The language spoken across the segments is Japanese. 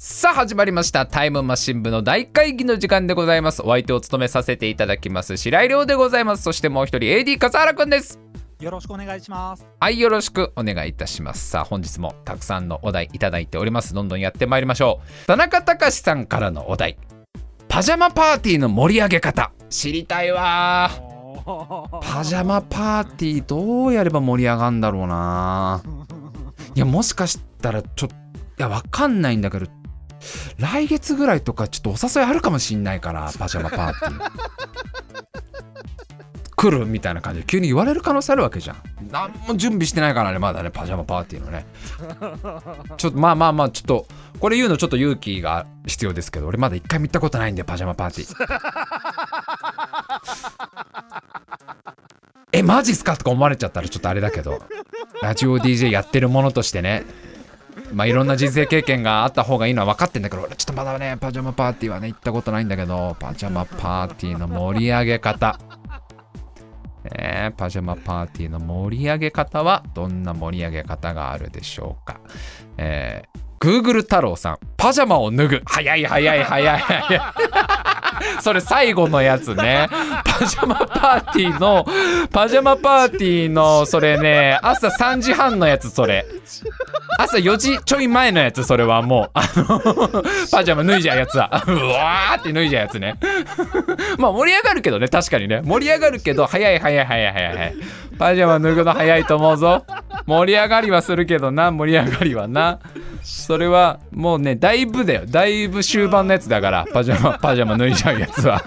さあ始まりました。タイムマシン部の大会議の時間でございます。お相手を務めさせていただきます白井亮でございます。そしてもう一人 AD 笠原くんです。よろしくお願いします。はいよろしくお願いいたします。さあ本日もたくさんのお題いただいております。どんどんやってまいりましょう。田中隆さんからのお題。パジャマパーティーの盛り上げ方。知りたいわー。パジャマパーティーどうやれば盛り上がるんだろうないやもしかしたらちょっといやわかんないんだけど来月ぐらいとかちょっとお誘いあるかもしんないからパジャマパーティー。来るみたいな感じで急に言われる可能性あるわけじゃん。何も準備してないからねまだねパジャマパーティーのね。ちょっとまあまあまあちょっとこれ言うのちょっと勇気が必要ですけど俺まだ一回も行ったことないんでパジャマパーティー。えマジっすか？とか思われちゃったらちょっとあれだけど。ラジオ DJ やってるものとしてね。まあいろんな人生経験があった方がいいのは分かってんだけどちょっとまだねパジャマパーティーはね行ったことないんだけどパジャマパーティーの盛り上げ方。えーパジャマパーティーの盛り上げ方はどんな盛り上げ方があるでしょうか。えー Google 太郎さんパジャマを脱ぐ。早い早い早い早い それ最後のやつね。パジャマパーティーのパジャマパーティーのそれね朝3時半のやつそれ。朝4時ちょい前のやつそれはもう。あの パジャマ脱いじゃうやつは。うわーって脱いじゃうやつね。まあ盛り上がるけどね確かにね。盛り上がるけど早い早い早い早い早い。パジャマ脱ぐの早いと思うぞ。盛り上がりはするけどな盛り上がりはな。それはもうねだいぶだよ。だいぶ終盤のやつだからパジャマパジャマ脱いじゃうやつは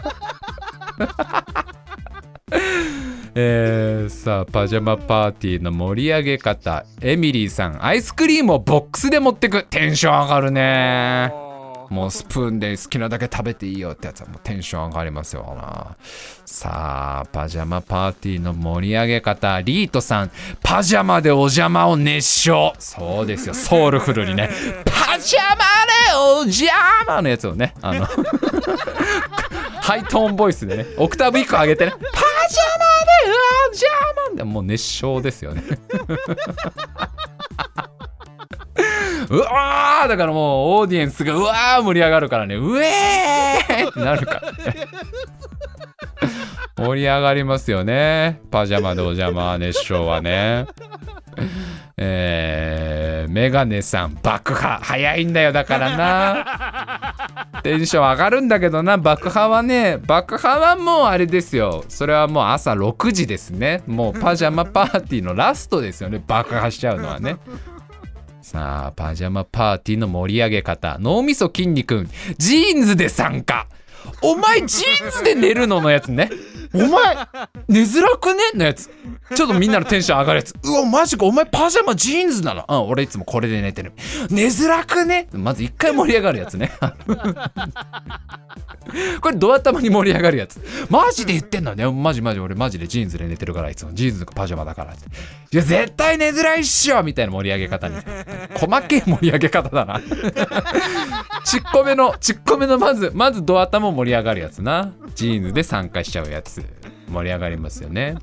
えー、さあパジャマパーティーの盛り上げ方。エミリーさんアイスクリームをボックスで持ってく。テンション上がるね。もうスプーンで好きなだけ食べていいよってやつはもうテンション上がりますよなさあパジャマパーティーの盛り上げ方。リートさんパジャマでお邪魔を熱唱。そうですよ。ソウルフルにね。パジャマでお邪魔のやつをね。あの ハイトーンボイスでね。オクターブ1個上げてね。パジャマでお邪魔でもう熱唱ですよね。うわーだからもうオーディエンスがうわー盛り上がるからね。うえーってなるからね。盛り上がりますよね。パジャマでお邪魔熱唱はね。えー、メガネさん爆破。早いんだよだからな。テンション上がるんだけどな。爆破はね爆破はもうあれですよ。それはもう朝6時ですね。もうパジャマパーティーのラストですよね。爆破しちゃうのはね。さあパジャマパーティーの盛り上げ方。脳みそ筋肉。ジーンズで参加。お前ジーンズで寝るののやつね。お前。寝づらくね？のやつちょっとみんなのテンション上がるやつ。うわマジかお前パジャマジーンズなの？うん俺いつもこれで寝てる。寝づらくね？まず一回盛り上がるやつね。これど頭に盛り上がるやつ。マジで言ってんのね？マジマジ俺マジでジーンズで寝てるからいつも。ジーンズかパジャマだからって。いや絶対寝づらいっしょみたいな盛り上げ方に。細けえ盛り上げ方だな。ちっこめのちっこめのまずまずドア玉盛り上がるやつな。ジーンズで参加しちゃうやつ。盛り上がりますよね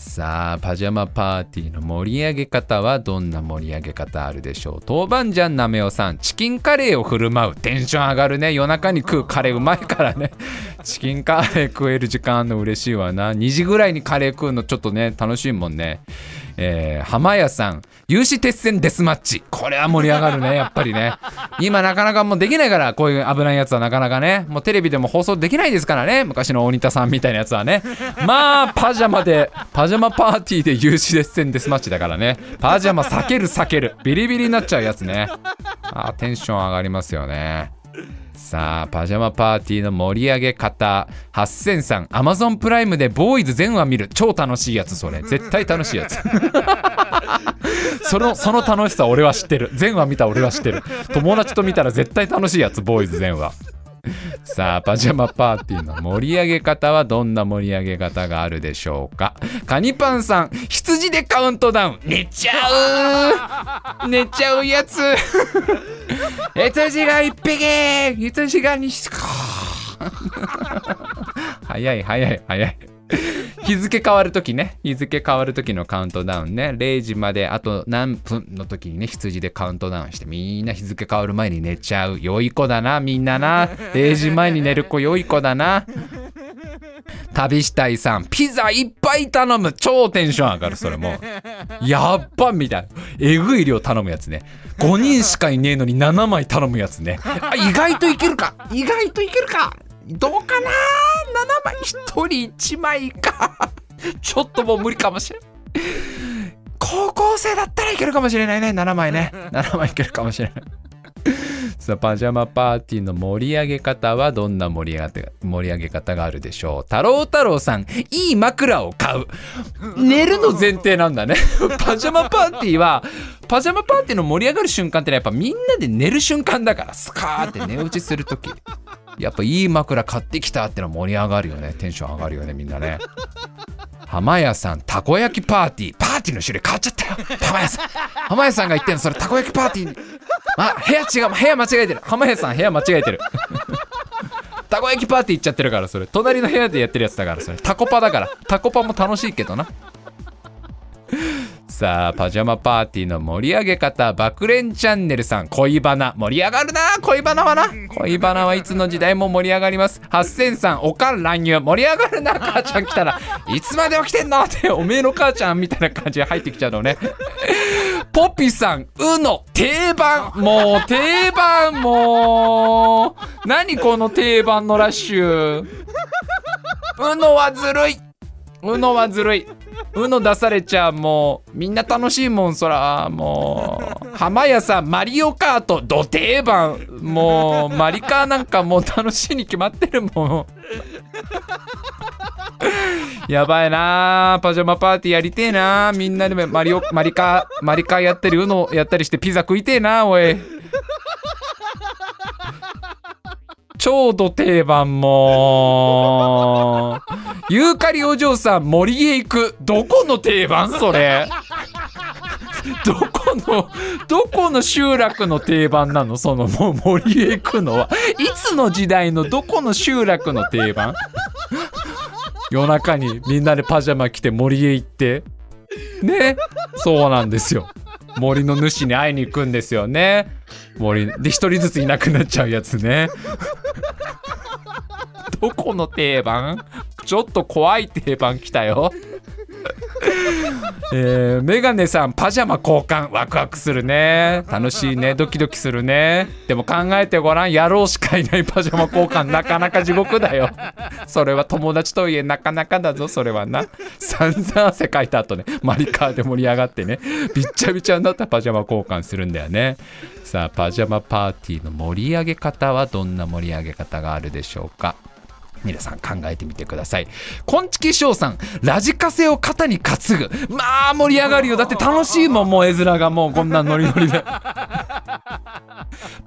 さあパジャマパーティーの盛り上げ方はどんな盛り上げ方あるでしょう？豆板醤なめおさんチキンカレーを振る舞う。テンション上がるね。夜中に食うカレーうまいからね。チキンカレー食える時間あるの嬉しいわな。2時ぐらいにカレー食うのちょっとね楽しいもんねえー、浜屋さん有刺鉄線デスマッチ。これは盛り上がるね やっぱりね。今なかなかもうできないからこういう危ないやつはなかなかね。もうテレビでも放送できないですからね。昔の大仁田さんみたいなやつはね。まあパジャマでパジャマパーティーで有刺鉄線デスマッチだからね。パジャマ避ける避ける。ビリビリになっちゃうやつね。あーテンション上がりますよねさあパジャマパーティーの盛り上げ方。8003アマゾンプライムでボーイズ全話見る。超楽しいやつそれ。絶対楽しいやつ。そのその楽しさ俺は知ってる。全話見た俺は知ってる。友達と見たら絶対楽しいやつボーイズ全話。さあパジャマパーティーの盛り上げ方はどんな盛り上げ方があるでしょうか。カニパンさん羊でカウントダウン。寝ちゃう。寝ちゃうやつ羊が一匹。羊が2匹。早い早い早い。日付変わる時ね。日付変わる時のカウントダウンね。0時まであと何分の時にね羊でカウントダウンしてみんな日付変わる前に寝ちゃう。良い子だなみんなな。0時前に寝る子良い子だな。旅したいさんピザいっぱい頼む。超テンション上がるそれもやっばみたいな。えぐい量頼むやつね。5人しかいねえのに7枚頼むやつね。あ意外といけるか。意外といけるか。どうかな。7枚1人1枚か。ちょっともう無理かもしれん。高校生だったらいけるかもしれないね。7枚ね。7枚いけるかもしれない。さあパジャマパーティーの盛り上げ方はどんな盛り上げ盛り上げ方があるでしょう？太郎太郎さんいい枕を買う。寝るの前提なんだね。パジャマパーティーはパジャマパーティーの盛り上がる瞬間ってのはやっぱみんなで寝る瞬間だからスカーって寝落ちする時。やっぱいい枕買ってきたっての盛り上がるよね。テンション上がるよねみんなね。浜屋さんたこ焼きパーティー。パーティーの種類変わっちゃったよ。浜屋さん。浜屋さんが言ってんのそれたこ焼きパーティーあ部屋違う部屋間違えてる。浜辺さん部屋間違えてる。たこ焼きパーティー行っちゃってるからそれ。隣の部屋でやってるやつだからそれ。タコパだから。タコパも楽しいけどな。さあパジャマパーティーの盛り上げ方爆連チャンネルさん。恋バナ。盛り上がるな恋バナはな。恋バナはいつの時代も盛り上がります。8000さんおかん乱入。盛り上がるな母ちゃん来たら。いつまで起きてんの？っておめえの母ちゃんみたいな感じで入ってきちゃうのね。ポピさんうの。定番。もう定番もう。何この定番のラッシュ。うのはずるい。うのはずるい。うの出されちゃうもうみんな楽しいもんそら。もう浜屋さんマリオカートど定番。もうマリカーなんかもう楽しいに決まってるもん。やばいな。パジャマパーティーやりてえな。みんなでマリオマリカーマリカーやったりうのやったりしてピザ食いてえなおい。超ド定番も。ユーカリお嬢さん森へ行く。どこの定番それ？どこのどこの集落の定番なの？そのもう森へ行くのは。いつの時代のどこの集落の定番？夜中にみんなでパジャマ着て森へ行って。ね？そうなんですよ。森の主に会いに行くんですよね。森で一人ずついなくなっちゃうやつね。どこの定番？ちょっと怖い定番来たよ。えー、メガネさんパジャマ交換。ワクワクするね。楽しいね。ドキドキするね。でも考えてごらん。野郎しかいないパジャマ交換。なかなか地獄だよ。それは友達とはいえなかなかだぞ。それはな。散々汗かいた後ね。マリカーで盛り上がってね。びっちゃびちゃになったパジャマ交換するんだよね。さあパジャマパーティーの盛り上げ方はどんな盛り上げ方があるでしょうか？皆さん考えてみてください。こんちきしょうさん、ラジカセを肩に担ぐ。まあ盛り上がるよ。だって楽しいもん、もう絵面がもうこんなノリノリで。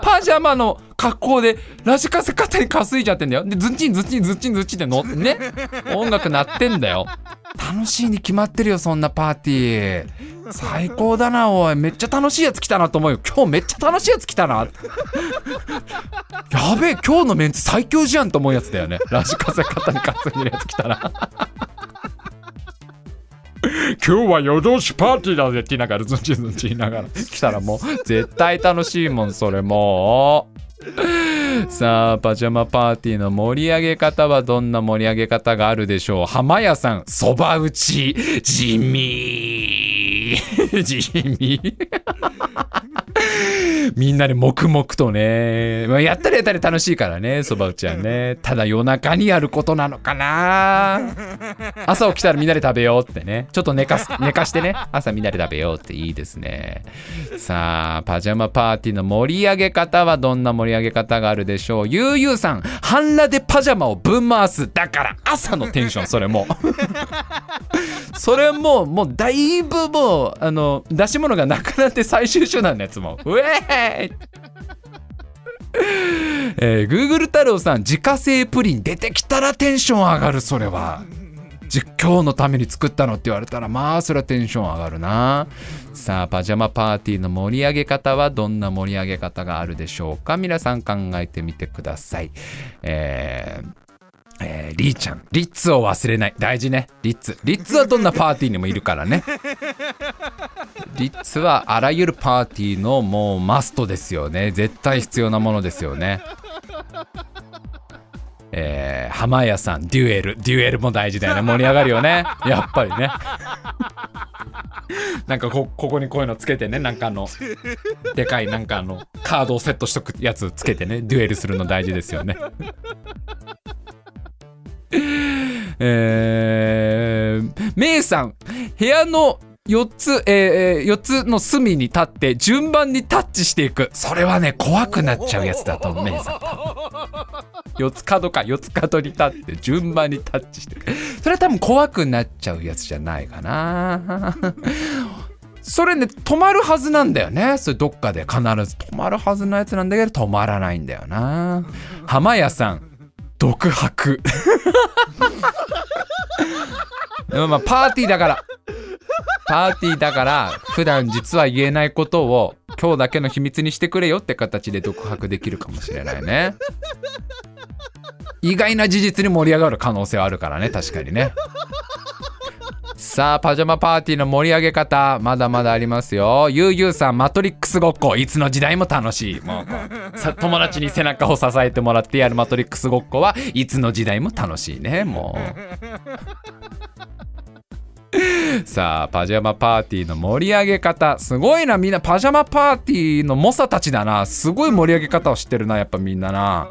パジャマの格好でラジカセ肩に担いじゃってんだよ。で、ズッチンズッチンズッチンズッチンってのね。音楽鳴ってんだよ。楽しいに決まってるよ、そんなパーティー。最高だな、おい。めっちゃ楽しいやつ来たなと思うよ。今日めっちゃ楽しいやつ来たな。やべえ、今日のメンツ最強じゃんと思うやつだよね。ラジカセ肩に担いでるやつ来たら。今日は夜通しパーティーだぜって言いながらズンチズンチ言いながら来たらもう絶対楽しいもんそれもう さあパジャマパーティーの盛り上げ方はどんな盛り上げ方があるでしょう？浜屋さんそば打ち地味。地味。みんなで黙々とね、まあ、やったりやったり楽しいからねそば打ちはね。ただ夜中にやることなのかな。朝起きたらみんなで食べようってね。ちょっと寝かす 寝かしてね。朝みんなで食べようっていいですね。さあパジャマパーティーの盛り上げ方はどんな盛り上げ方があるでしょう？ゆうゆうさん半裸でパジャマをぶん回す。だから朝のテンションそれも。それももうだいぶもうあの出し物がなくなって最終手段のやつもうえーいえー、Google 太郎さん自家製プリン出てきたらテンション上がるそれは。実況のために作ったのって言われたらまあそれはテンション上がるな。さあパジャマパーティーの盛り上げ方はどんな盛り上げ方があるでしょうか？皆さん考えてみてください。えーえー、リーちゃん、リッツを忘れない。大事ね。リッツ。リッツはどんなパーティーにもいるからね。リッツはあらゆるパーティーのもうマストですよね。絶対必要なものですよね。えー、浜屋さん、デュエル。デュエルも大事だよね。盛り上がるよね。やっぱりね。なんかこ、ここにこういうのつけてね。なんかあの、でかいなんかあの、カードをセットしとくやつつけてね。デュエルするの大事ですよね。えー、メイさん、部屋の4つ、えー、4つの隅に立って順番にタッチしていく。それはね、怖くなっちゃうやつだと思う、メイさん。4つ角か、4つ角に立って順番にタッチしていく。それは多分怖くなっちゃうやつじゃないかな。それね、止まるはずなんだよね。それどっかで必ず止まるはずのやつなんだけど、止まらないんだよな。浜屋さん。独白。まあパーティーだから。パーティーだから普段実は言えないことを今日だけの秘密にしてくれよって形で独白できるかもしれないね。意外な事実に盛り上がる可能性はあるからね確かにねさあ、パジャマパーティーの盛り上げ方、まだまだありますよ。ゆうゆうさん、マトリックスごっこ、いつの時代も楽しい。もう、さ友達に背中を支えてもらってやるマトリックスごっこはいつの時代も楽しいね、もう。さあ、パジャマパーティーの盛り上げ方。すごいな、みんなパジャマパーティーの猛者たちだな。すごい盛り上げ方を知ってるな、やっぱみんなな。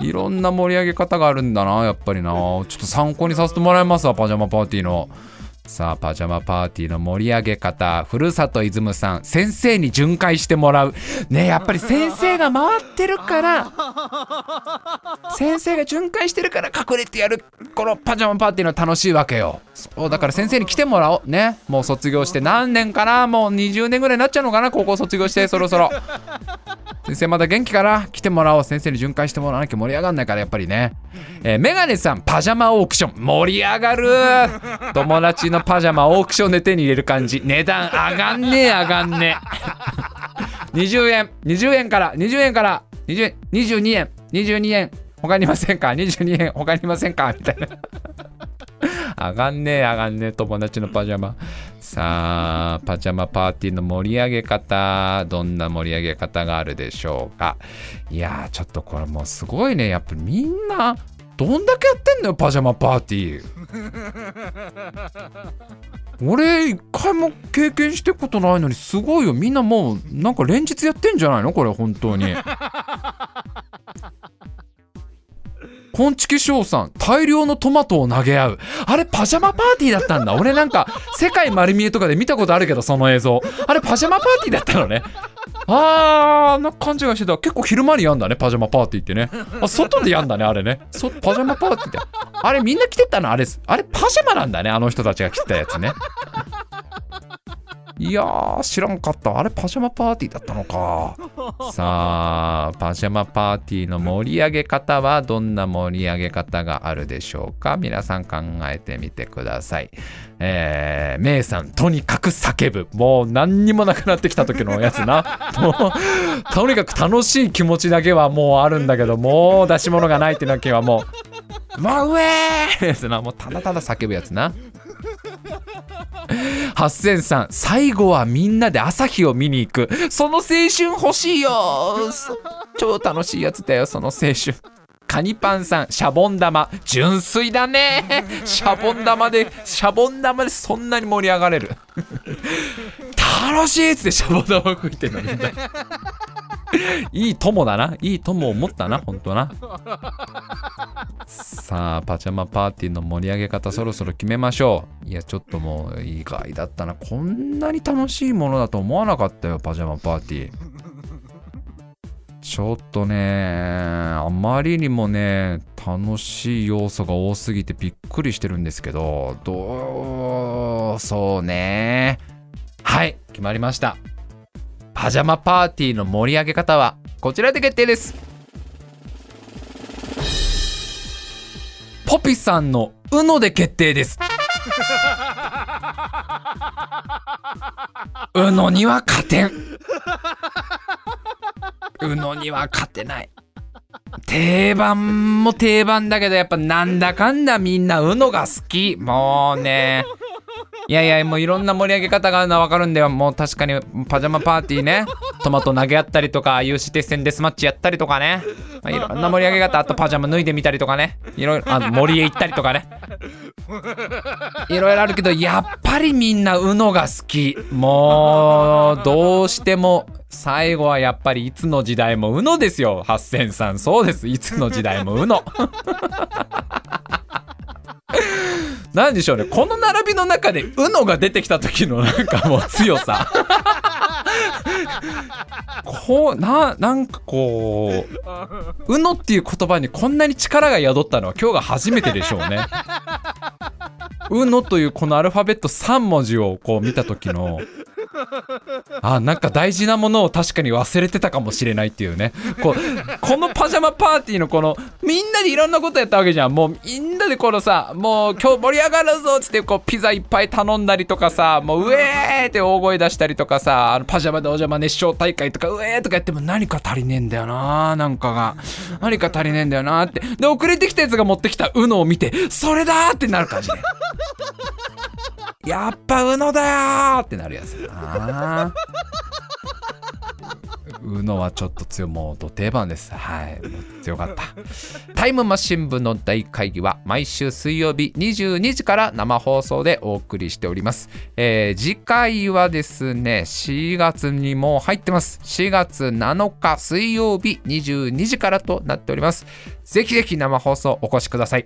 いろんな盛り上げ方があるんだな、やっぱりな。ちょっと参考にさせてもらいますわ、パジャマパーティーの。さあパジャマパーティーの盛り上げ方。ふるさとイズムさん先生に巡回してもらう。ねやっぱり先生が回ってるから 先生が巡回してるから隠れてやるこのパジャマパーティーの楽しいわけよ。そうだから先生に来てもらおう。ねもう卒業して何年かなもう20年ぐらいになっちゃうのかな高校卒業してそろそろ先生まだ元気かな？来てもらおう。先生に巡回してもらわなきゃ盛り上がんないからやっぱりね。えー、メガネさんパジャマオークション。盛り上がる。友達のパジャマオークションで手に入れる感じ。値段上がんねえ上がんねえ。20円。20円から。20円から。20円。22円22円。他にいませんか？22円。他にいませんか？みたいな上がんねえ上がんねえ友達のパジャマ。さあパジャマパーティーの盛り上げ方どんな盛り上げ方があるでしょうか。いやーちょっとこれもうすごいね。やっぱみんなどんだけやってんのよパジャマパーティー。俺一回も経験してことないのにすごいよ。みんなもうなんか連日やってんじゃないの？これ本当に。コンチキショウさん、大量のトマトを投げ合う。あれ、パジャマパーティーだったんだ。俺なんか、世界丸見えとかで見たことあるけど、その映像。あれ、パジャマパーティーだったのね。あー、な勘違いしてた。結構昼間にやんだね、パジャマパーティーってね。あ、外でやんだね、あれね。そパジャマパーティーって。あれ、みんな来てたのあれ、あれ、パジャマなんだね、あの人たちが来てたやつね。いやー、知らんかった。あれ、パジャマパーティーだったのか。さあ、パジャマパーティーの盛り上げ方はどんな盛り上げ方があるでしょうか？皆さん考えてみてください。えー、メイさん、とにかく叫ぶ。もう何にもなくなってきた時のやつな。もう、とにかく楽しい気持ちだけはもうあるんだけど、もう出し物がないってだけはもう、もう上ーやつな。もうただただ叫ぶやつな。8003最後はみんなで朝日を見に行く。その青春欲しいよ。超楽しいやつだよその青春。カニパンさんシャボン玉。純粋だね。シャボン玉でシャボン玉でそんなに盛り上がれる。楽しいっつってシャボン玉吹いてんのみんな。いい友だな。いい友を持ったなほんとな。さあパジャマパーティーの盛り上げ方そろそろ決めましょう。いやちょっともう意外だったな。こんなに楽しいものだと思わなかったよパジャマパーティー。ちょっとねあまりにもね楽しい要素が多すぎてびっくりしてるんですけどどうそうね。はい決まりました。パジャマパーティーの盛り上げ方はこちらで決定です。ポピさんの UNO で決定です。UNO には勝てん。UNO には勝てない。定番も定番だけどやっぱなんだかんだみんな UNO が好き。もうね。いやいやもういろんな盛り上げ方があるのは分かるんだよ。もう確かにパジャマパーティーね。トマト投げ合ったりとか有刺鉄線デスマッチやったりとかね、まあ、いろんな盛り上げ方。あとパジャマ脱いでみたりとかね。いろいろあの森へ行ったりとかね。いろいろあるけどやっぱりみんな UNO が好き。もうどうしても最後はやっぱりいつの時代も UNO ですよ。8000さん。そうです。いつの時代も UNO 何でしょうね。この並びの中で UNO が出てきた時のなんかもう強さ。こうななんかこう UNO っていう言葉にこんなに力が宿ったのは今日が初めてでしょうね。UNO というこのアルファベット3文字をこう見た時のあなんか大事なものを確かに忘れてたかもしれないっていうね。こうこのパジャマパーティーのこのみんなでいろんなことやったわけじゃん。もうみんなでこのさもう今日盛り上がるぞっつってこうピザいっぱい頼んだりとかさもううえーって大声出したりとかさあのパジャマでお邪魔熱唱大会とかうえーとかやっても何か足りねえんだよななんかが。何か足りねえんだよなって。で遅れてきたやつが持ってきた UNO を見てそれだってなる感じね。やっぱ UNO だよーってなるやつ。な UNO はちょっと強もうど定番です。はい。強かった。タイムマシン部の大会議は毎週水曜日22時から生放送でお送りしております、えー、次回はですね4月にもう入ってます。4月7日水曜日22時からとなっております。ぜひぜひ生放送お越しください。